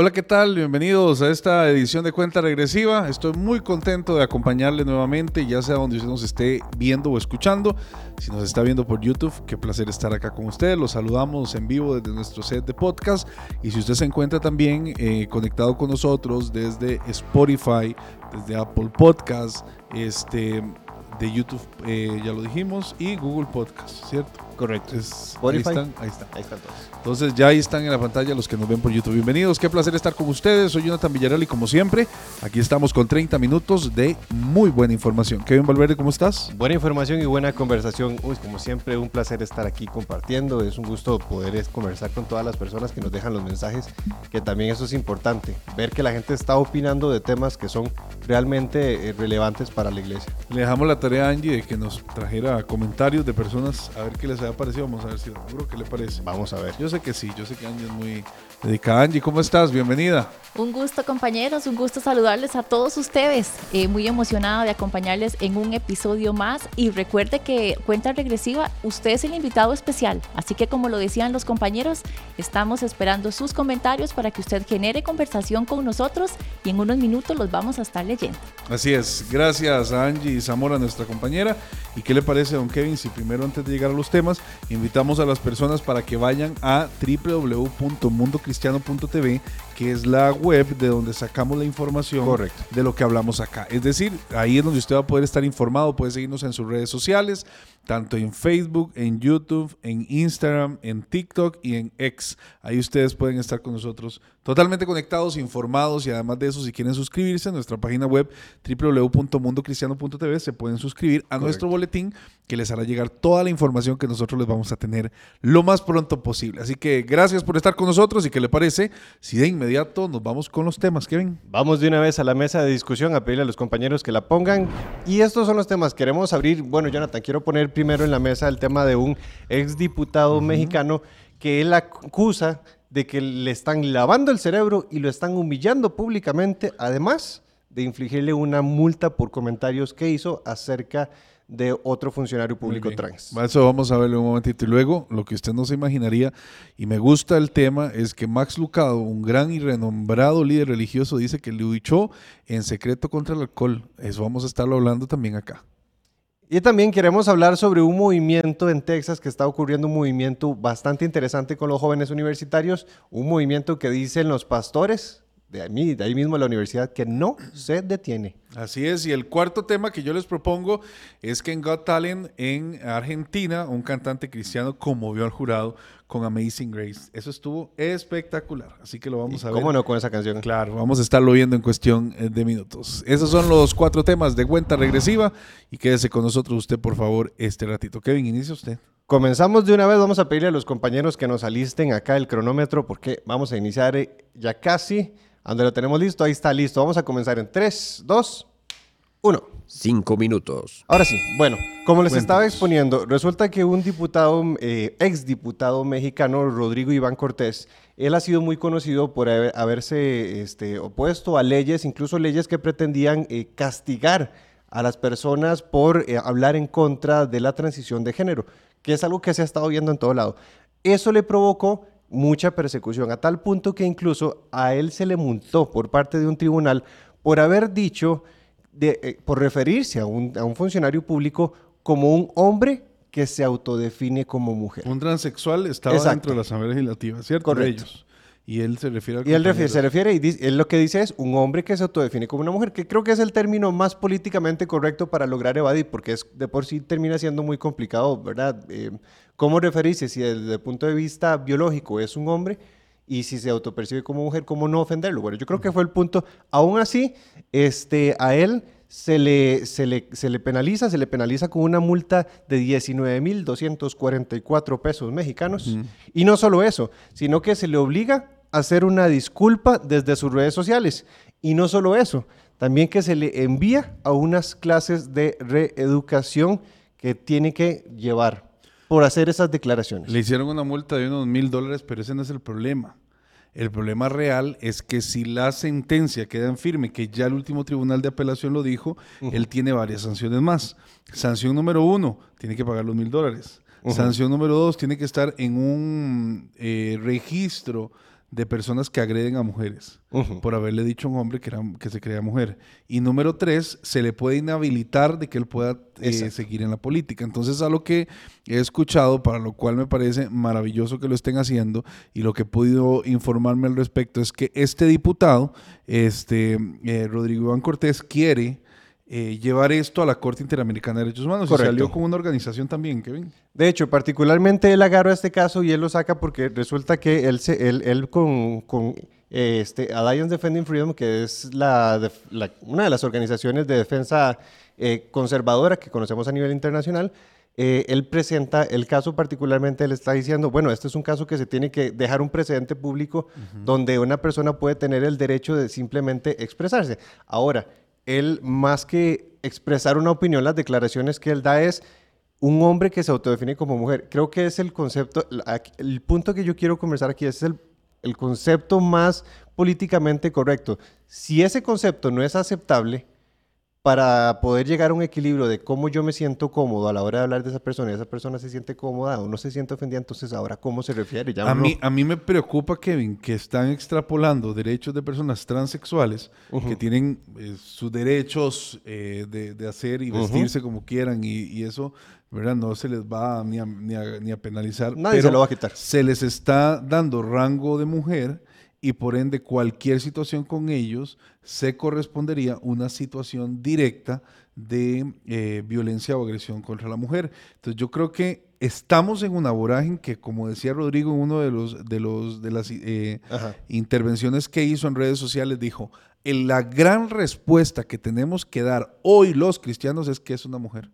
Hola, ¿qué tal? Bienvenidos a esta edición de Cuenta Regresiva. Estoy muy contento de acompañarle nuevamente, ya sea donde usted nos esté viendo o escuchando. Si nos está viendo por YouTube, qué placer estar acá con ustedes. Los saludamos en vivo desde nuestro set de podcast. Y si usted se encuentra también eh, conectado con nosotros desde Spotify, desde Apple Podcast, este, de YouTube, eh, ya lo dijimos, y Google Podcast, ¿cierto? Correcto. Es, ahí están, ahí están. Ahí están todos. Entonces ya ahí están en la pantalla los que nos ven por YouTube. Bienvenidos, qué placer estar con ustedes. Soy Jonathan Villarreal y como siempre, aquí estamos con 30 minutos de muy buena información. Kevin Valverde, ¿cómo estás? Buena información y buena conversación. Uy, como siempre, un placer estar aquí compartiendo. Es un gusto poder conversar con todas las personas que nos dejan los mensajes, que también eso es importante. Ver que la gente está opinando de temas que son realmente eh, relevantes para la iglesia. Le dejamos la tarea a Angie de que nos trajera comentarios de personas a ver qué les ha parecido. Vamos a ver si lo qué le parece. Vamos a ver. Yo sé que sí, yo sé que Angie es muy dedicada. Angie, ¿cómo estás? Bienvenida. Un gusto compañeros, un gusto saludarles a todos ustedes. Eh, muy emocionada de acompañarles en un episodio más y recuerde que cuenta regresiva, usted es el invitado especial, así que como lo decían los compañeros, estamos esperando sus comentarios para que usted genere conversación con nosotros y en unos minutos los vamos a estar leyendo. Así es, gracias a Angie Zamora, nuestra compañera. ¿Y qué le parece, don Kevin, si primero antes de llegar a los temas, invitamos a las personas para que vayan a www.mundocristiano.tv, que es la web de donde sacamos la información Correcto. de lo que hablamos acá. Es decir, ahí es donde usted va a poder estar informado, puede seguirnos en sus redes sociales, tanto en Facebook, en YouTube, en Instagram, en TikTok y en X. Ahí ustedes pueden estar con nosotros totalmente conectados, informados y además de eso, si quieren suscribirse a nuestra página web www.mundocristiano.tv, se pueden suscribir a nuestro boletín que les hará llegar toda la información que nosotros les vamos a tener lo más pronto posible. Así que gracias por estar con nosotros y qué le parece si de inmediato nos vamos con los temas, Kevin. Vamos de una vez a la mesa de discusión a pedirle a los compañeros que la pongan. Y estos son los temas. Queremos abrir, bueno, Jonathan, quiero poner primero en la mesa el tema de un exdiputado mexicano que él acusa de que le están lavando el cerebro y lo están humillando públicamente, además de infligirle una multa por comentarios que hizo acerca de otro funcionario público trans. Eso vamos a verlo un momentito. Y luego, lo que usted no se imaginaría, y me gusta el tema, es que Max Lucado, un gran y renombrado líder religioso, dice que luchó en secreto contra el alcohol. Eso vamos a estarlo hablando también acá. Y también queremos hablar sobre un movimiento en Texas que está ocurriendo, un movimiento bastante interesante con los jóvenes universitarios, un movimiento que dicen los pastores de ahí, de ahí mismo la universidad que no se detiene. Así es, y el cuarto tema que yo les propongo es que en Got Talent en Argentina, un cantante cristiano conmovió al jurado con Amazing Grace. Eso estuvo espectacular, así que lo vamos a ver. ¿Cómo no con esa canción? Claro, vamos a estarlo viendo en cuestión eh, de minutos. Esos son los cuatro temas de cuenta regresiva y quédese con nosotros usted, por favor, este ratito. Kevin, inicia usted. Comenzamos de una vez, vamos a pedirle a los compañeros que nos alisten acá el cronómetro porque vamos a iniciar eh, ya casi. Donde lo tenemos listo, ahí está listo. Vamos a comenzar en 3, 2, 1. Cinco minutos. Ahora sí, bueno, como les Cuéntanos. estaba exponiendo, resulta que un diputado, eh, exdiputado mexicano, Rodrigo Iván Cortés, él ha sido muy conocido por haber- haberse este, opuesto a leyes, incluso leyes que pretendían eh, castigar a las personas por eh, hablar en contra de la transición de género, que es algo que se ha estado viendo en todo lado. Eso le provocó mucha persecución, a tal punto que incluso a él se le multó por parte de un tribunal por haber dicho, de, eh, por referirse a un, a un funcionario público como un hombre que se autodefine como mujer. Un transexual estaba Exacto. dentro de la Asamblea Legislativa, ¿cierto? Correcto. De ellos. Y él se refiere al Y él refiere- se refiere y dice- él lo que dice es un hombre que se autodefine como una mujer, que creo que es el término más políticamente correcto para lograr evadir, porque es de por sí termina siendo muy complicado, ¿verdad? Eh, ¿Cómo referirse si desde el punto de vista biológico es un hombre y si se autopercibe como mujer, cómo no ofenderlo? Bueno, yo creo que fue el punto. Aún así, este, a él se le, se, le, se le penaliza, se le penaliza con una multa de 19.244 pesos mexicanos. Y no solo eso, sino que se le obliga hacer una disculpa desde sus redes sociales. Y no solo eso, también que se le envía a unas clases de reeducación que tiene que llevar por hacer esas declaraciones. Le hicieron una multa de unos mil dólares, pero ese no es el problema. El problema real es que si la sentencia queda en firme, que ya el último tribunal de apelación lo dijo, él tiene varias sanciones más. Sanción número uno, tiene que pagar los mil dólares. Sanción número dos, tiene que estar en un eh, registro de personas que agreden a mujeres por haberle dicho a un hombre que, era, que se creía mujer. Y número tres, se le puede inhabilitar de que él pueda eh, seguir en la política. Entonces, a lo que he escuchado, para lo cual me parece maravilloso que lo estén haciendo y lo que he podido informarme al respecto es que este diputado, este eh, Rodrigo Iván Cortés, quiere eh, llevar esto a la Corte Interamericana de Derechos Humanos. Correcto. Y salió con una organización también, Kevin. De hecho, particularmente él agarra este caso y él lo saca porque resulta que él, se, él, él con, con eh, este, Alliance Defending Freedom, que es la, una de las organizaciones de defensa eh, conservadora que conocemos a nivel internacional, él presenta el caso particularmente, él está diciendo, bueno, este es un caso que se tiene que dejar un precedente público donde una persona puede tener el derecho de simplemente expresarse. Ahora, él más que expresar una opinión, las declaraciones que él da es un hombre que se autodefine como mujer. Creo que es el concepto, el punto que yo quiero conversar aquí es el, el concepto más políticamente correcto. Si ese concepto no es aceptable, para poder llegar a un equilibrio de cómo yo me siento cómodo a la hora de hablar de esa persona y esa persona se siente cómoda o no se siente ofendida, entonces ahora cómo se refiere. a, mí, a mí me preocupa, Kevin, que están extrapolando derechos de personas transexuales que tienen eh, sus derechos eh, de, hacer y vestirse como quieran y, eso ¿verdad? No se les va ni a, ni a, penalizar. Nadie se lo va a quitar. Se les está dando rango de mujer y por ende cualquier situación con ellos se correspondería una situación directa de eh, violencia o agresión contra la mujer. Entonces yo creo que estamos en una vorágine que, como decía Rodrigo en uno de los de los de las eh, intervenciones que hizo en redes sociales, dijo la gran respuesta que tenemos que dar hoy los cristianos es que es una mujer.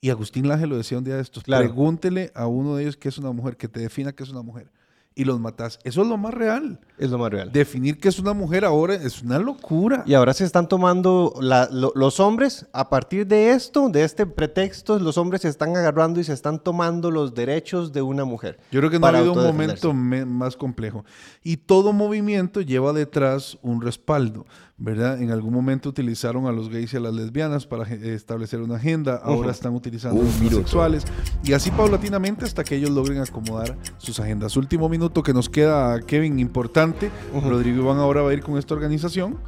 Y Agustín Laje lo decía un día de estos. Pregúntele a uno de ellos que es una mujer, que te defina que es una mujer y los matas. Eso es lo más real. Es lo más real. Definir que es una mujer ahora es una locura. Y ahora se están tomando los hombres, a partir de esto, de este pretexto, los hombres se están agarrando y se están tomando los derechos de una mujer. Yo creo que no ha habido un momento más complejo. Y todo movimiento lleva detrás un respaldo. ¿Verdad? En algún momento utilizaron a los gays y a las lesbianas para establecer una agenda, ahora están utilizando a los bisexuales y así paulatinamente hasta que ellos logren acomodar sus agendas. Último minuto que nos queda, Kevin, importante. Rodrigo Iván ahora va a ir con esta organización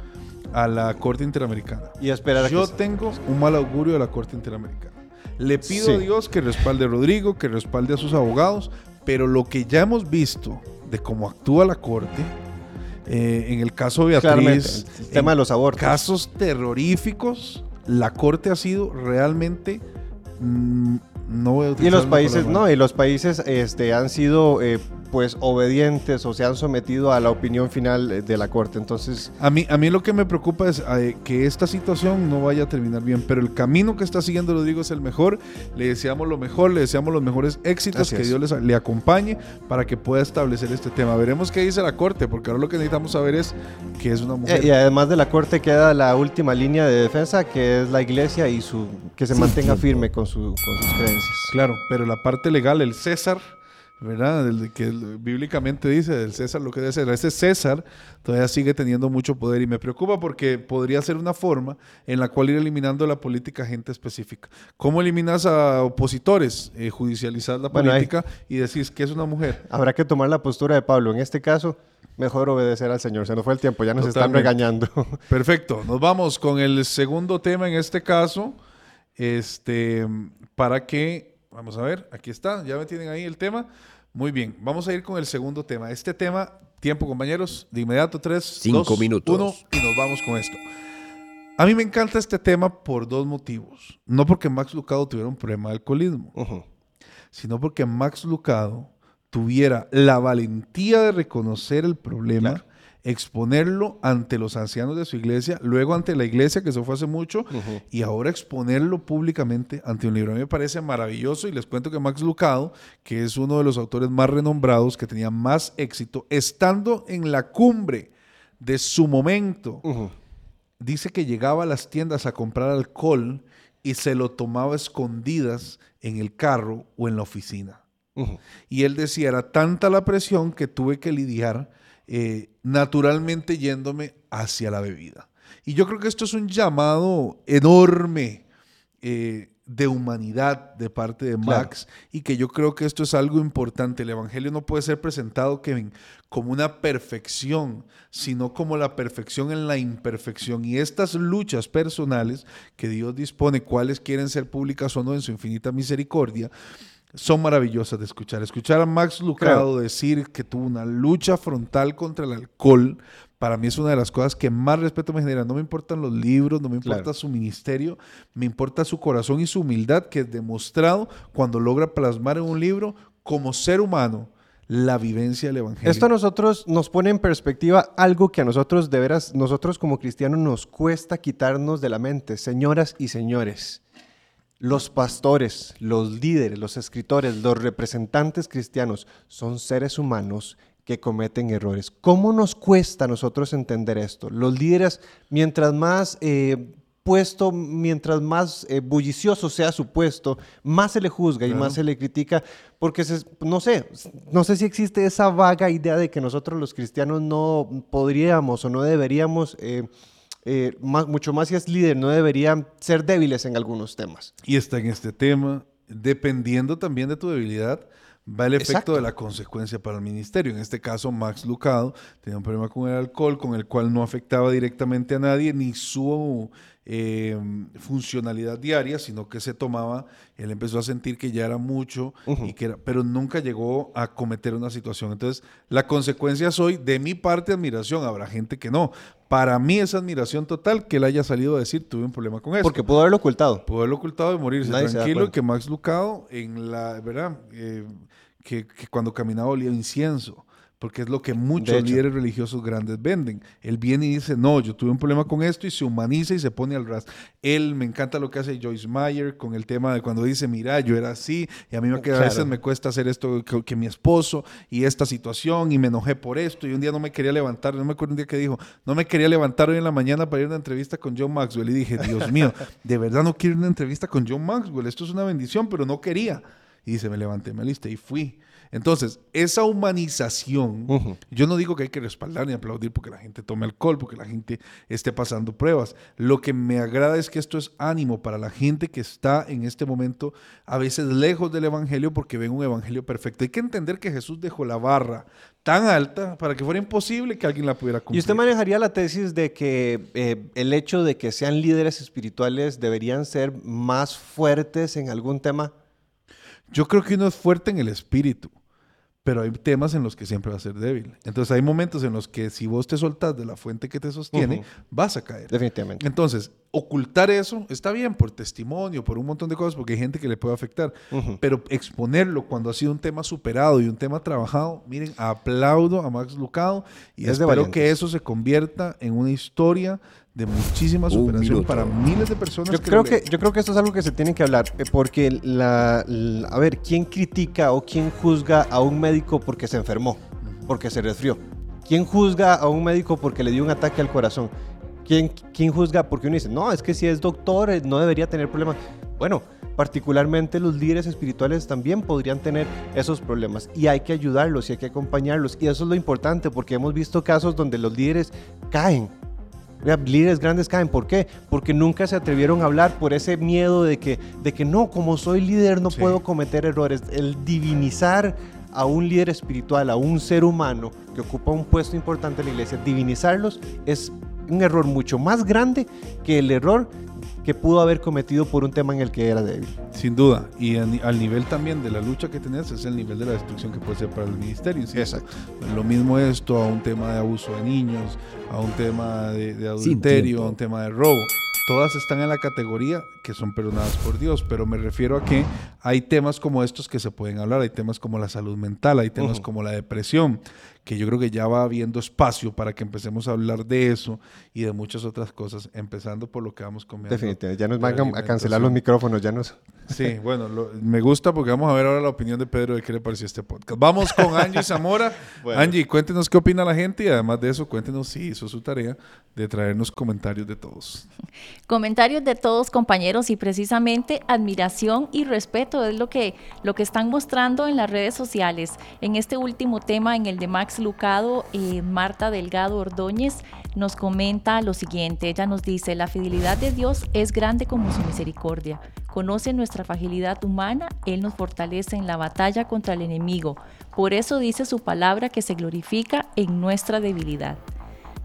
a la Corte Interamericana. Y esperar a Yo tengo un mal augurio de la Corte Interamericana. Le pido a Dios que respalde a Rodrigo, que respalde a sus abogados, pero lo que ya hemos visto de cómo actúa la Corte, eh, en el caso de Beatriz, el tema de los abortos. Casos terroríficos, la corte ha sido realmente mm, no voy a y los países no y los países este han sido eh, pues obedientes o se han sometido a la opinión final eh, de la corte. Entonces, a mí a mí lo que me preocupa es eh, que esta situación no vaya a terminar bien, pero el camino que está siguiendo lo digo es el mejor. Le deseamos lo mejor, le deseamos los mejores éxitos, que Dios les, le acompañe para que pueda establecer este tema. Veremos qué dice la corte, porque ahora lo que necesitamos saber es que es una mujer. Y, además de la corte queda la última línea de defensa, que es la iglesia y su que se mantenga firme con, su, con sus creencias. Claro, pero la parte legal, el César ¿verdad? El que bíblicamente dice del César lo que debe ser. Ese César todavía sigue teniendo mucho poder y me preocupa porque podría ser una forma en la cual ir eliminando la política gente específica. ¿Cómo eliminas a opositores? Eh, judicializar la política y decís que es una mujer. Habrá que tomar la postura de Pablo. En este caso, mejor obedecer al Señor. Se nos fue el tiempo, ya nos están regañando. Perfecto. Nos vamos con el segundo tema en este caso. Este, para que, vamos a ver, aquí está, ya me tienen ahí el tema. Muy bien, vamos a ir con el segundo tema. Este tema, tiempo compañeros, de inmediato, tres, cinco minutos. Uno, y nos vamos con esto. A mí me encanta este tema por dos motivos. No porque Max Lucado tuviera un problema de alcoholismo, sino porque Max Lucado tuviera la valentía de reconocer el problema exponerlo ante los ancianos de su iglesia, luego ante la iglesia, que eso fue hace mucho, y ahora exponerlo públicamente ante un libro. A mí me parece maravilloso y les cuento que Max Lucado, que es uno de los autores más renombrados, que tenía más éxito, estando en la cumbre de su momento, dice que llegaba a las tiendas a comprar alcohol y se lo tomaba escondidas en el carro o en la oficina. Y él decía, era tanta la presión que tuve que lidiar eh, naturalmente yéndome hacia la bebida. Y yo creo que esto es un llamado enorme eh, de humanidad de parte de Max y que yo creo que esto es algo importante. El Evangelio no puede ser presentado, Kevin, como una perfección, sino como la perfección en la imperfección. Y estas luchas personales que Dios dispone, cuáles quieren ser públicas o no en su infinita misericordia, son maravillosas de escuchar. Escuchar a Max Lucado decir que tuvo una lucha frontal contra el alcohol, para mí es una de las cosas que más respeto me genera. No me importan los libros, no me importa su ministerio, me importa su corazón y su humildad que es demostrado cuando logra plasmar en un libro como ser humano la vivencia del Evangelio. Esto a nosotros nos pone en perspectiva algo que a nosotros de veras, nosotros como cristianos nos cuesta quitarnos de la mente, señoras y señores. Los pastores, los líderes, los escritores, los representantes cristianos son seres humanos que cometen errores. ¿Cómo nos cuesta a nosotros entender esto? Los líderes, mientras más eh, puesto, mientras más eh, bullicioso sea su puesto, más se le juzga y más se le critica, porque no sé, no sé si existe esa vaga idea de que nosotros los cristianos no podríamos o no deberíamos... Eh, eh, mucho más si es líder, no deberían ser débiles en algunos temas. Y está en este tema, dependiendo también de tu debilidad, va el efecto de la consecuencia para el ministerio. En este caso, Max Lucado tenía un problema con el alcohol, con el cual no afectaba directamente a nadie, ni su eh, funcionalidad diaria, sino que se tomaba, él empezó a sentir que ya era mucho, y que era, pero nunca llegó a cometer una situación. Entonces, la consecuencia soy, de mi parte, admiración. Habrá gente que no. Para mí es admiración total que él haya salido a decir, tuve un problema con eso. Porque pudo haberlo ocultado. Pudo haberlo ocultado y morirse tranquilo, y que Max Lucado, en la, ¿verdad? Eh, que, que, cuando caminaba olía incienso porque es lo que muchos líderes religiosos grandes venden. Él viene y dice, no, yo tuve un problema con esto y se humaniza y se pone al ras. Él, me encanta lo que hace Joyce Meyer con el tema de cuando dice, mira, yo era así y a mí me, a veces me cuesta hacer esto que, mi esposo y esta situación y me enojé por esto y un día no me quería levantar, no me acuerdo un día que dijo, no me quería levantar hoy en la mañana para ir a una entrevista con John Maxwell y dije, Dios mío, de verdad no quiero ir a una entrevista con John Maxwell, esto es una bendición, pero no quería. Y dice, me levanté, me alisté y fui. Entonces, esa humanización, yo no digo que hay que respaldar ni aplaudir porque la gente tome alcohol, porque la gente esté pasando pruebas. Lo que me agrada es que esto es ánimo para la gente que está en este momento a veces lejos del Evangelio porque ven un Evangelio perfecto. Hay que entender que Jesús dejó la barra tan alta para que fuera imposible que alguien la pudiera cumplir. ¿Y usted manejaría la tesis de que eh, el hecho de que sean líderes espirituales deberían ser más fuertes en algún tema? Yo creo que uno es fuerte en el espíritu pero hay temas en los que siempre va a ser débil. Entonces hay momentos en los que si vos te soltás de la fuente que te sostiene, vas a caer. Definitivamente. Entonces, ocultar eso está bien por testimonio, por un montón de cosas, porque hay gente que le puede afectar, pero exponerlo cuando ha sido un tema superado y un tema trabajado, miren, aplaudo a Max Lucado y espero que eso se convierta en una historia de muchísima superación para miles de personas. Yo creo que yo creo que esto es algo que se tiene que hablar eh, porque la, a ver quién critica o quién juzga a un médico porque se enfermó, porque se resfrió. ¿Quién juzga a un médico porque le dio un ataque al corazón? ¿Quién, quién juzga porque uno dice, no, es que si es doctor eh, no debería tener problemas? Bueno, particularmente los líderes espirituales también podrían tener esos problemas y hay que ayudarlos y hay que acompañarlos. Y eso es lo importante porque hemos visto casos donde los líderes caen líderes grandes caen. ¿Por qué? Porque nunca se atrevieron a hablar por ese miedo de que, de que no, como soy líder no puedo cometer errores. El divinizar a un líder espiritual, a un ser humano que ocupa un puesto importante en la iglesia, divinizarlos es un error mucho más grande que el error que pudo haber cometido por un tema en el que era débil. Sin duda. Y al nivel también de la lucha que tenías es el nivel de la destrucción que puede ser para el ministerio. Exacto. Lo mismo esto a un tema de abuso de niños, a un tema de, de adulterio, a un tema de robo todas están en la categoría que son perdonadas por Dios, pero me refiero a que hay temas como estos que se pueden hablar, hay temas como la salud mental, hay temas como la depresión, que yo creo que ya va habiendo espacio para que empecemos a hablar de eso y de muchas otras cosas, empezando por lo que vamos comiendo. Definitivamente, ya nos van a cancelar los micrófonos, ya nos... Sí, bueno, me gusta porque vamos a ver ahora la opinión de Pedro de qué le pareció este podcast. Vamos con Angie Zamora. Angie, cuéntenos qué opina la gente y además de eso, cuéntenos si hizo su tarea de traernos comentarios de todos. Comentarios de todos, compañeros, y precisamente admiración y respeto es lo que, lo que están mostrando en las redes sociales. En este último tema, en el de Max Lucado, eh, Marta Delgado Ordóñez nos comenta lo siguiente. Ella nos dice, la fidelidad de Dios es grande como su misericordia. Conoce nuestra fragilidad humana, Él nos fortalece en la batalla contra el enemigo. Por eso dice su palabra que se glorifica en nuestra debilidad.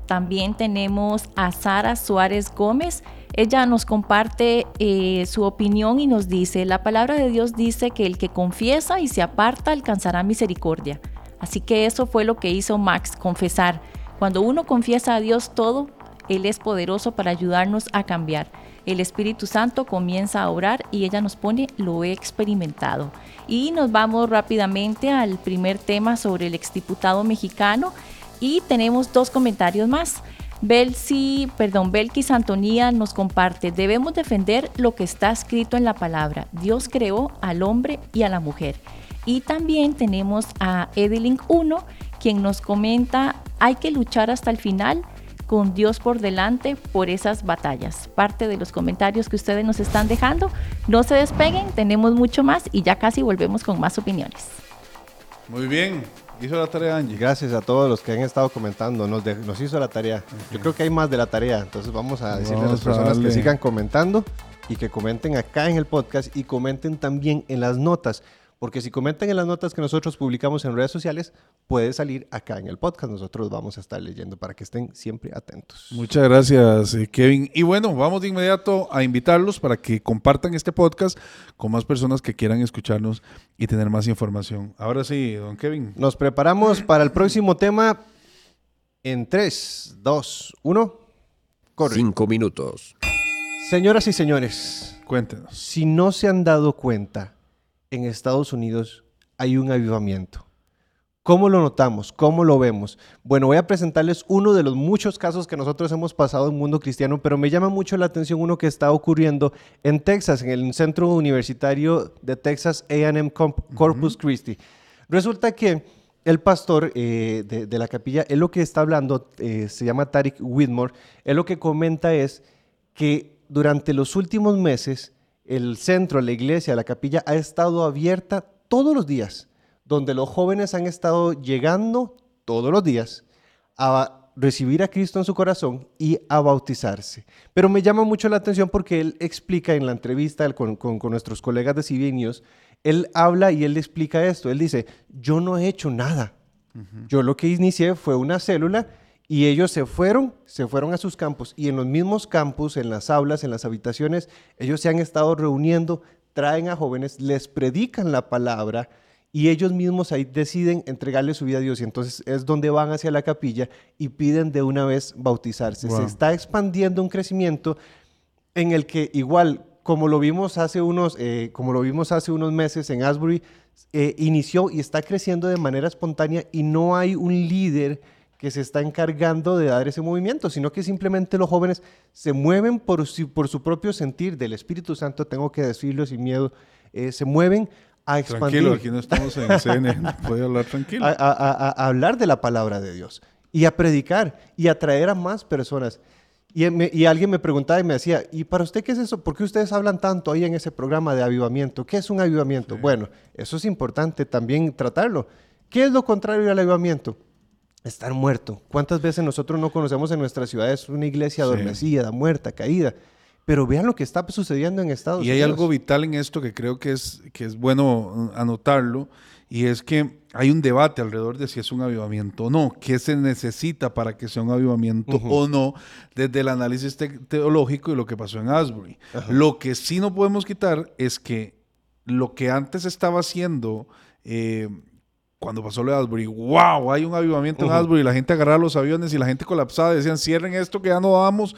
También tenemos a Sara Suárez Gómez. Ella nos comparte eh, su opinión y nos dice, la palabra de Dios dice que el que confiesa y se aparta alcanzará misericordia. Así que eso fue lo que hizo Max, confesar. Cuando uno confiesa a Dios todo, Él es poderoso para ayudarnos a cambiar. El Espíritu Santo comienza a orar y ella nos pone, lo he experimentado. Y nos vamos rápidamente al primer tema sobre el exdiputado mexicano y tenemos dos comentarios más. Belsi, perdón, Belkis Antonía nos comparte, debemos defender lo que está escrito en la palabra. Dios creó al hombre y a la mujer. Y también tenemos a Edelink 1, quien nos comenta, hay que luchar hasta el final con Dios por delante por esas batallas. Parte de los comentarios que ustedes nos están dejando. No se despeguen, tenemos mucho más y ya casi volvemos con más opiniones. Muy bien, Hizo la tarea Angie. Gracias a todos los que han estado comentando. Nos, nos hizo la tarea. Yo creo que hay más de la tarea. Entonces vamos a decirle a las personas que sigan comentando y que comenten acá en el podcast y comenten también en las notas. Porque si comentan en las notas que nosotros publicamos en redes sociales, puede salir acá en el podcast. Nosotros vamos a estar leyendo para que estén siempre atentos. Muchas gracias, eh, Kevin. Y bueno, vamos de inmediato a invitarlos para que compartan este podcast con más personas que quieran escucharnos y tener más información. Ahora sí, don Kevin. Nos preparamos para el próximo tema en 3, 2, 1. Corre. Cinco minutos. Señoras y señores, cuéntenos. Si no se han dado cuenta, en Estados Unidos hay un avivamiento. ¿Cómo lo notamos? ¿Cómo lo vemos? Bueno, voy a presentarles uno de los muchos casos que nosotros hemos pasado en el mundo cristiano, pero me llama mucho la atención uno que está ocurriendo en Texas, en el Centro Universitario de Texas AM Corpus Christi. Resulta que el pastor eh, de, la capilla, él lo que está hablando, eh, se llama Tarek Whitmore, él lo que comenta es que durante los últimos meses el centro, la iglesia, la capilla ha estado abierta todos los días, donde los jóvenes han estado llegando todos los días a recibir a Cristo en su corazón y a bautizarse. Pero me llama mucho la atención porque él explica en la entrevista con, nuestros colegas de Civinios, él habla y él explica esto. Él dice, yo no he hecho nada. Yo lo que inicié fue una célula y ellos se fueron, se fueron a sus campos. Y en los mismos campos, en las aulas, en las habitaciones, ellos se han estado reuniendo, traen a jóvenes, les predican la palabra y ellos mismos ahí deciden entregarle su vida a Dios. Y entonces es donde van hacia la capilla y piden de una vez bautizarse. Se está expandiendo un crecimiento en el que igual como lo vimos hace unos, eh, como lo vimos hace unos meses en Asbury, eh, inició y está creciendo de manera espontánea y no hay un líder que se está encargando de dar ese movimiento, sino que simplemente los jóvenes se mueven por su, por su propio sentir del Espíritu Santo, tengo que decirlo sin miedo, eh, se mueven a expandir. Tranquilo, aquí no estamos en CNN, puede hablar tranquilo. A, hablar de la palabra de Dios y a predicar y atraer a más personas. Y, y, alguien me preguntaba y me decía, ¿y para usted qué es eso? ¿Por qué ustedes hablan tanto ahí en ese programa de avivamiento? ¿Qué es un avivamiento? Bueno, eso es importante también tratarlo. ¿Qué es lo contrario al avivamiento? Estar muerto. ¿Cuántas veces nosotros no conocemos en nuestras ciudades una iglesia adormecida, muerta, caída? Pero vean lo que está sucediendo en Estados Unidos. Y hay algo vital en esto que creo que es, que es bueno uh, anotarlo, y es que hay un debate alrededor de si es un avivamiento o no, qué se necesita para que sea un avivamiento o no, desde el análisis teológico y lo que pasó en Asbury. Lo que sí no podemos quitar es que lo que antes estaba haciendo eh, cuando pasó lo de Asbury, wow, hay un avivamiento en Asbury, la gente agarraba los aviones y la gente colapsaba, decían, cierren esto que ya no vamos,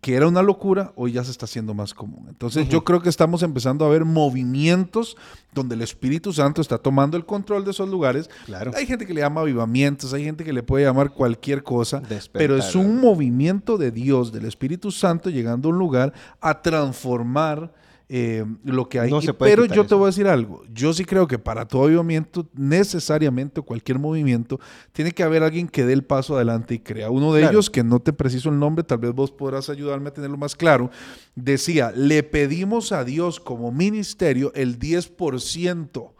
que era una locura, hoy ya se está haciendo más común. Entonces yo creo que estamos empezando a ver movimientos donde el Espíritu Santo está tomando el control de esos lugares. Claro. Hay gente que le llama avivamientos, hay gente que le puede llamar cualquier cosa, pero es un movimiento de Dios, del Espíritu Santo llegando a un lugar a transformar eh, lo que hay. pero yo te voy a decir algo. Yo sí creo que para todo movimiento, necesariamente cualquier movimiento, tiene que haber alguien que dé el paso adelante y crea. Uno de ellos, que no te preciso el nombre, tal vez vos podrás ayudarme a tenerlo más claro, decía, le pedimos a Dios como ministerio el 10%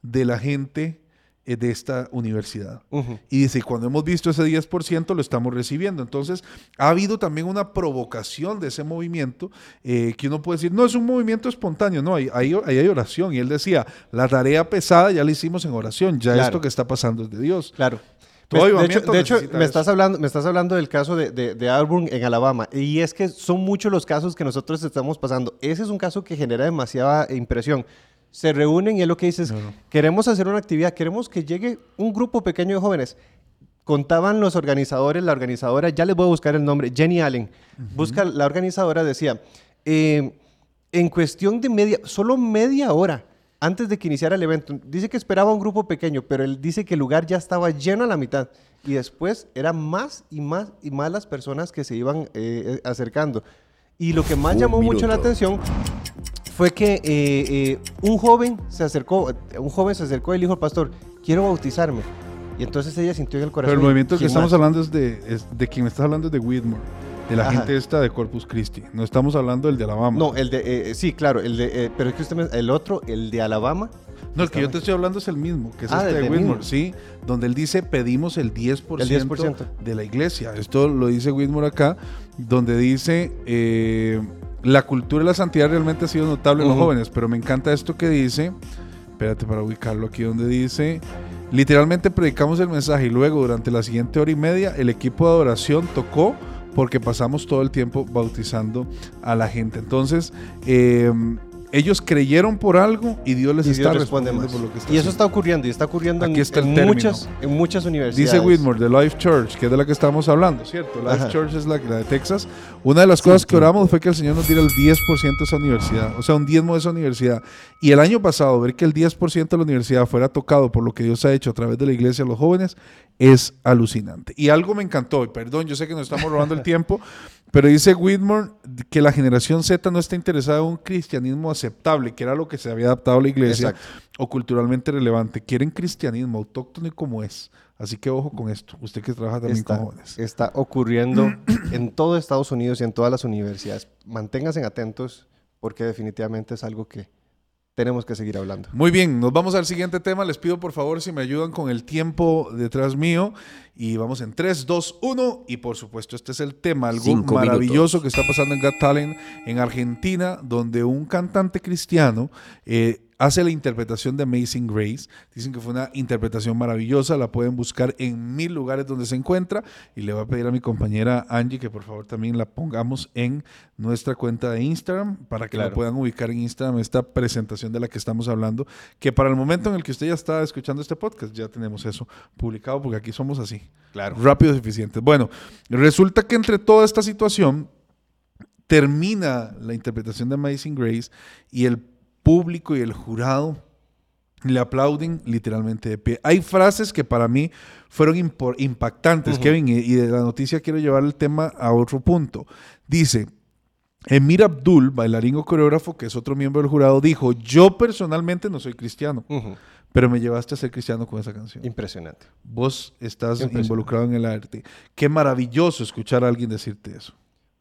de la gente de esta universidad. Y dice, cuando hemos visto ese 10%, lo estamos recibiendo. Entonces, ha habido también una provocación de ese movimiento eh, que uno puede decir, no es un movimiento espontáneo, no, ahí hay, ahí hay oración. Y él decía, la tarea pesada ya la hicimos en oración, ya Claro. esto que está pasando es de Dios. Claro. Todo de hecho, de hecho, necesita me, eso. estás hablando, me estás hablando del caso de, de, de Auburn en Alabama. Y es que son muchos los casos que nosotros estamos pasando. Ese es un caso que genera demasiada impresión. Se reúnen y es lo que dices, queremos hacer una actividad, queremos que llegue un grupo pequeño de jóvenes. Contaban los organizadores, la organizadora, ya les voy a buscar el nombre, Jenny Allen. Busca, la organizadora decía, eh, en cuestión de media, solo media hora antes de que iniciara el evento, dice que esperaba un grupo pequeño, pero él dice que el lugar ya estaba lleno a la mitad. Y después eran más y más y más las personas que se iban eh, eh, acercando. Y lo que más Un llamó mucho la atención fue que eh, eh, un joven se acercó, un joven se acercó y le dijo al pastor, quiero bautizarme. Y entonces ella sintió en el corazón. Pero el movimiento que "¿Quién estamos más?". hablando es de, es de quien me estás hablando es de Whitmore, de la Ajá. gente esta de Corpus Christi. No estamos hablando del de Alabama. No, el de, eh, sí, claro, el de, eh, pero es que usted, me- el otro, el de Alabama, No, el que yo te estoy hablando es el mismo, que es Ah, este de Whitmore, sí, donde él dice pedimos el 10%, El 10%. de la iglesia. Esto lo dice Whitmore acá, donde dice eh, la cultura y la santidad realmente ha sido notable en los jóvenes, pero me encanta esto que dice, espérate para ubicarlo aquí donde dice, literalmente predicamos el mensaje y luego durante la siguiente hora y media el equipo de adoración tocó porque pasamos todo el tiempo bautizando a la gente. Entonces, eh, ellos creyeron por algo y Dios les y está Dios respondiendo más. por lo que está y eso haciendo. está ocurriendo, y está ocurriendo en, Aquí está en muchas, en muchas universidades. Dice Whitmore de Life Church, que es de la que estamos hablando, ¿cierto? Life Ajá. Church es la, la de Texas. Una de las cosas que oramos fue que el Señor nos diera el 10% de esa universidad, o sea, un diezmo de esa universidad. Y el año pasado, ver que el 10% de la universidad fuera tocado por lo que Dios ha hecho a través de la iglesia a los jóvenes es alucinante. Y algo me encantó, y perdón, yo sé que nos estamos robando el tiempo, pero dice Whitmore que la generación Z no está interesada en un cristianismo aceptable, que era lo que se había adaptado a la iglesia, Exacto. o culturalmente relevante. Quieren cristianismo autóctono y como es. Así que ojo con esto, usted que trabaja también está, con jóvenes. está ocurriendo en todo Estados Unidos y en todas las universidades. Manténganse atentos porque definitivamente es algo que tenemos que seguir hablando. Muy bien, nos vamos al siguiente tema. Les pido por favor si me ayudan con el tiempo detrás mío. Y vamos en 3, 2, 1. Y por supuesto, este es el tema, algo Cinco maravilloso minutos. que está pasando en Got Talent en Argentina, donde un cantante cristiano eh, hace la interpretación de Amazing Grace. Dicen que fue una interpretación maravillosa. La pueden buscar en mil lugares donde se encuentra. Y le voy a pedir a mi compañera Angie que por favor también la pongamos en nuestra cuenta de Instagram para que la puedan ubicar en Instagram esta presentación de la que estamos hablando. Que para el momento en el que usted ya está escuchando este podcast, ya tenemos eso publicado porque aquí somos así. Claro. Rápidos y eficientes. Bueno, resulta que entre toda esta situación termina la interpretación de Amazing Grace y el público y el jurado le aplauden literalmente de pie. Hay frases que para mí fueron impactantes. Kevin, y, de la noticia quiero llevar el tema a otro punto. Dice, Emir Abdul, bailarín o coreógrafo, que es otro miembro del jurado, dijo, yo personalmente no soy cristiano, pero me llevaste a ser cristiano con esa canción. Impresionante. Vos estás involucrado en el arte. Qué maravilloso escuchar a alguien decirte eso.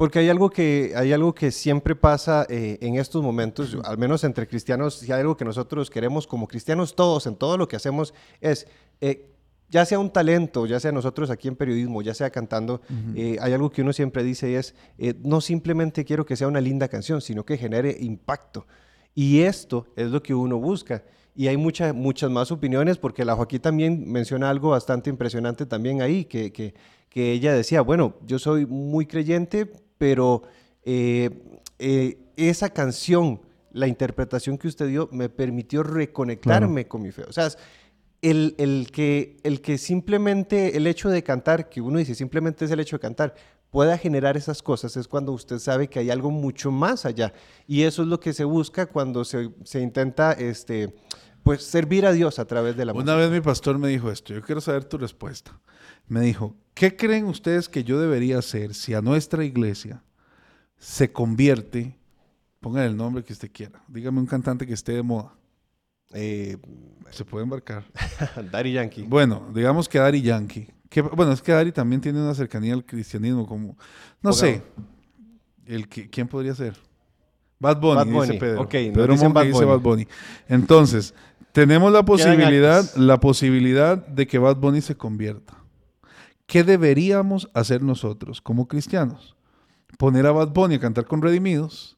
Porque hay algo que, hay algo que siempre pasa eh, en estos momentos, al menos entre cristianos, si hay algo que nosotros queremos como cristianos todos, en todo lo que hacemos, es, eh, ya sea un talento, ya sea nosotros aquí en periodismo, ya sea cantando, eh, hay algo que uno siempre dice y es, eh, no simplemente quiero que sea una linda canción, sino que genere impacto. Y esto es lo que uno busca. Y hay muchas muchas más opiniones, porque la Joaquín también menciona algo bastante impresionante también ahí, que, que, que ella decía, bueno, yo soy muy creyente, pero eh, eh, esa canción, la interpretación que usted dio, me permitió reconectarme con mi fe. O sea, el, el que, el que simplemente el hecho de cantar, que uno dice simplemente es el hecho de cantar, pueda generar esas cosas es cuando usted sabe que hay algo mucho más allá. Y eso es lo que se busca cuando se, se intenta este, pues, servir a Dios a través de la Una música. vez mi pastor me dijo esto, yo quiero saber tu respuesta. Me dijo, ¿qué creen ustedes que yo debería hacer si a nuestra iglesia se convierte, pongan el nombre que usted quiera, dígame un cantante que esté de moda, Eh, se puede embarcar. Daddy Yankee. Bueno, digamos que Dari Yankee. Que, bueno, es que Dari también tiene una cercanía al cristianismo, como, no sé, el que, ¿quién podría ser? Bad Bunny, Bad dice Bunny, Pedro. nos Pedro dicen Monge Bad dice. Bad Bunny. Entonces, Tenemos la posibilidad, la posibilidad de que Bad Bunny se convierta. ¿Qué deberíamos hacer nosotros como cristianos? ¿Poner a Bad Bunny a cantar con Redimidos?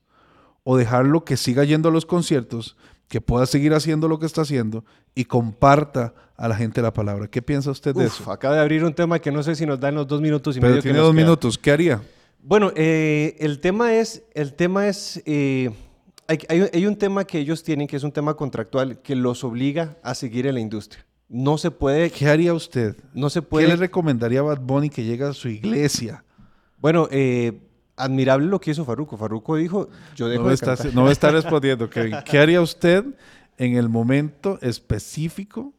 ¿O dejarlo que siga yendo a los conciertos, que pueda seguir haciendo lo que está haciendo y comparta a la gente la palabra? ¿Qué piensa usted de Uf, eso? acaba de abrir un tema que no sé si nos dan los dos minutos y Pero medio que tiene nos dos minutos. ¿Qué haría? Bueno, eh, el tema es, el tema es, eh, hay, hay- hay un tema que ellos tienen que es un tema contractual que los obliga a seguir en la industria. No se puede, ¿Qué haría usted? no se ¿Qué puede. le recomendaría a Bad Bunny que llegue a su iglesia? bueno, eh, admirable lo que hizo Farruko. Farruko dijo, yo dejo No de está, no me está respondiendo, Kevin. ¿Qué haría usted en el momento específico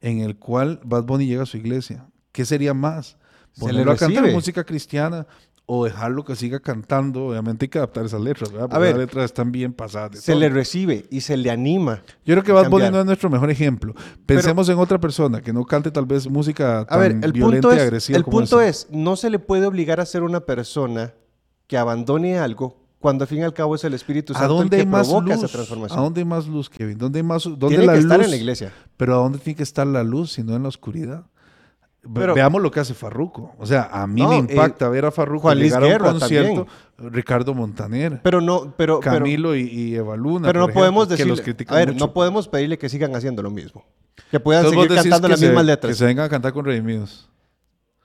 en el cual Bad Bunny llega a su iglesia? ¿Qué sería más? ¿Ponerlo a cantar música cristiana o dejarlo que siga cantando? Obviamente hay que adaptar esas letras, ¿verdad? Porque ver, las letras están bien pasadas. Se le recibe y se le anima. Yo creo que a Bad Bunny no es nuestro mejor ejemplo. Pensemos en otra persona que no cante tal vez música A tan ver, el violenta punto, y es, agresiva el como punto esa. es, no se le puede obligar a ser una persona que abandone algo cuando al fin y al cabo es el Espíritu ¿A Santo el dónde que más provoca luz? esa ¿A transformación. dónde hay más luz, Kevin? ¿Dónde hay más dónde Tiene la que estar en la iglesia. Pero ¿a dónde tiene que estar la luz si no en la oscuridad? Pero- Veamos lo que hace Farruco. O sea, a mí No, me eh, impacta ver a Farruco llegar a un concierto, Ricardo Montaner, Pero no, pero, pero, Camilo y, y Eva Luna, pero no ejemplo, podemos que decirle, a ver, mucho. no podemos pedirle que sigan haciendo lo mismo. Que puedan Entonces seguir cantando que las se- mismas Que letras. se vengan a cantar con Redimidos.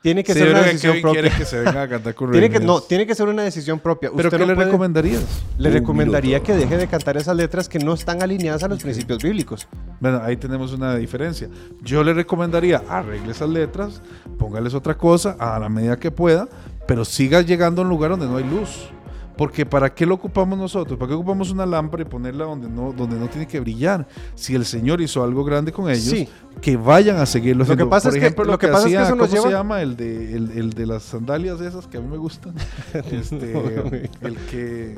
Tiene que Sí, ser una que decisión propia. quiere que se vengan a cantar con Tiene que, no, tiene que ser una decisión propia. ¿Pero Usted qué no le puede- recomendarías? Le recomendaría que deje de cantar esas letras que no están alineadas a los principios bíblicos. Bueno, ahí tenemos una diferencia. Yo le recomendaría arregle esas letras, póngales otra cosa a la medida que pueda, pero siga llegando a un lugar donde no hay luz. Porque ¿para qué lo ocupamos nosotros? ¿Para qué ocupamos una lámpara y ponerla donde no, donde no tiene que brillar? Si el Señor hizo algo grande con ellos, Sí. que vayan a seguirlo Lo que pasa Por es que- lo lo que, que pasa es que hacía, eso nos ¿cómo se lleva- llama? El de, el, el de las sandalias esas que a mí me gustan. Este, el que...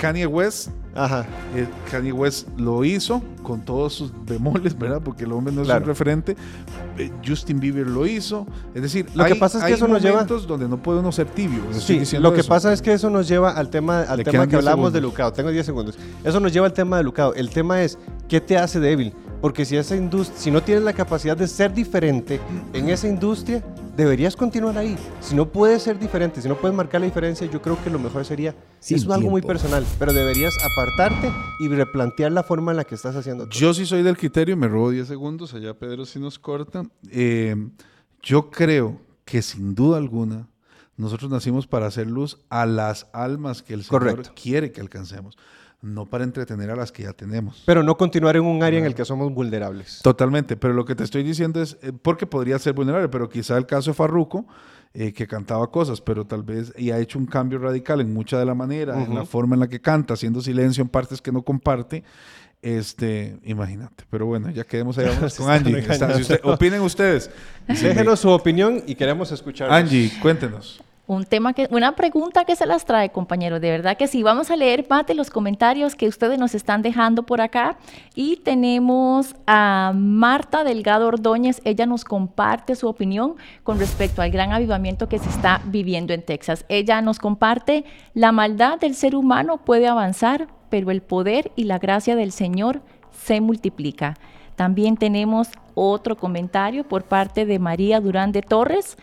Kanye West Ajá. eh, Kanye West lo hizo con todos sus bemoles, ¿verdad? Porque el hombre no es Claro. un referente. Eh, Justin Bieber lo hizo. Es decir, Lo que hay, pasa es que hay eso nos lleva- momentos donde no puede uno ser tibio. Sí, lo que eso. pasa es que eso nos lleva al tema, al Le tema que 10 hablábamos de. Lucado. Tengo 10 segundos. Eso nos lleva al tema de Lucado. El tema es, ¿qué te hace débil? Porque si esa industria, si no tienes la capacidad de ser diferente en esa industria, deberías continuar ahí. Si no puedes ser diferente, si no puedes marcar la diferencia, yo creo que lo mejor sería, Sin es algo muy personal, pero deberías apartarte y replantear la forma en la que estás haciendo. todo. Yo sí soy del criterio, me robo 10 segundos, allá Pedro sí nos corta. Eh, yo creo que sin duda alguna nosotros nacimos para hacer luz a las almas que el Señor Correcto. quiere que alcancemos, no para entretener a las que ya tenemos. Pero no continuar en un área en el que somos vulnerables. Totalmente, pero lo que te estoy diciendo es, eh, porque podría ser vulnerable, pero quizá el caso de Farruko, eh, que cantaba cosas, pero tal vez y ha hecho un cambio radical en mucha de la manera, en la forma en la que canta, haciendo silencio en partes que no comparte. Este, imagínate, pero bueno, ya quedemos ahí con Angie. Está- si engañando. usted- opinen ustedes. Déjenos su opinión y queremos escuchar. Angie, cuéntenos. Un tema que, una pregunta que se las trae, compañeros. De verdad que sí. Vamos a leer más los comentarios que ustedes nos están dejando por acá. Y tenemos a Marta Delgado Ordóñez. Ella nos comparte su opinión con respecto al gran avivamiento que se está viviendo en Texas. Ella nos comparte, la maldad del ser humano puede avanzar, pero el poder y la gracia del Señor se multiplica. También tenemos otro comentario por parte de María Durán de Torres.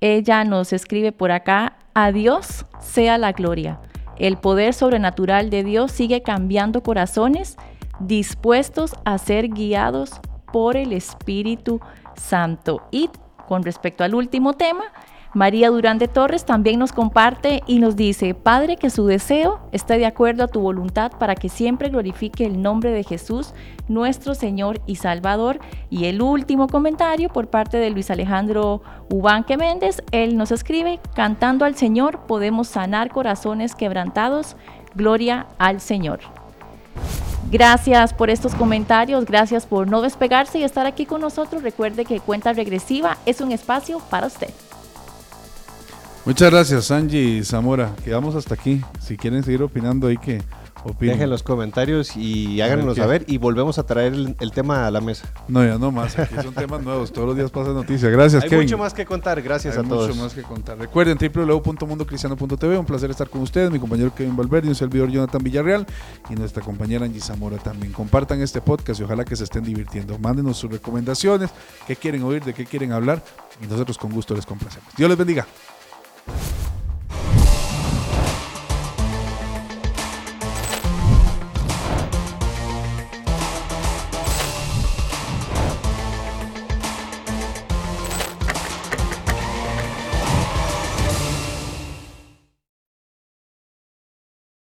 Ella nos escribe por acá, a Dios sea la gloria. El poder sobrenatural de Dios sigue cambiando corazones dispuestos a ser guiados por el Espíritu Santo. Y con respecto al último tema, María Durán de Torres también nos comparte y nos dice, Padre, que su deseo esté de acuerdo a tu voluntad para que siempre glorifique el nombre de Jesús, nuestro Señor y Salvador. Y el último comentario por parte de Luis Alejandro Ubanque Méndez, él nos escribe, cantando al Señor podemos sanar corazones quebrantados, gloria al Señor. Gracias por estos comentarios, gracias por no despegarse y estar aquí con nosotros. Recuerde que Cuenta Regresiva es un espacio para usted. Muchas gracias, Angie y Zamora. Quedamos hasta aquí. Si quieren seguir opinando, ahí que Opinen. Dejen los comentarios y háganos saber y volvemos a traer el, el tema a la mesa. No, ya no más. Aquí son temas nuevos. Todos los días pasa noticia. Gracias, Hay Kevin. mucho más que contar, gracias Hay a todos. mucho más que contar. Recuerden www.mundocristiano.tv. Un placer estar con ustedes. Mi compañero Kevin Valverde, un servidor Jonathan Villarreal y nuestra compañera Angie Zamora también. Compartan este podcast y ojalá que se estén divirtiendo. Mándenos sus recomendaciones, qué quieren oír, de qué quieren hablar y nosotros con gusto les complacemos. Dios les bendiga. you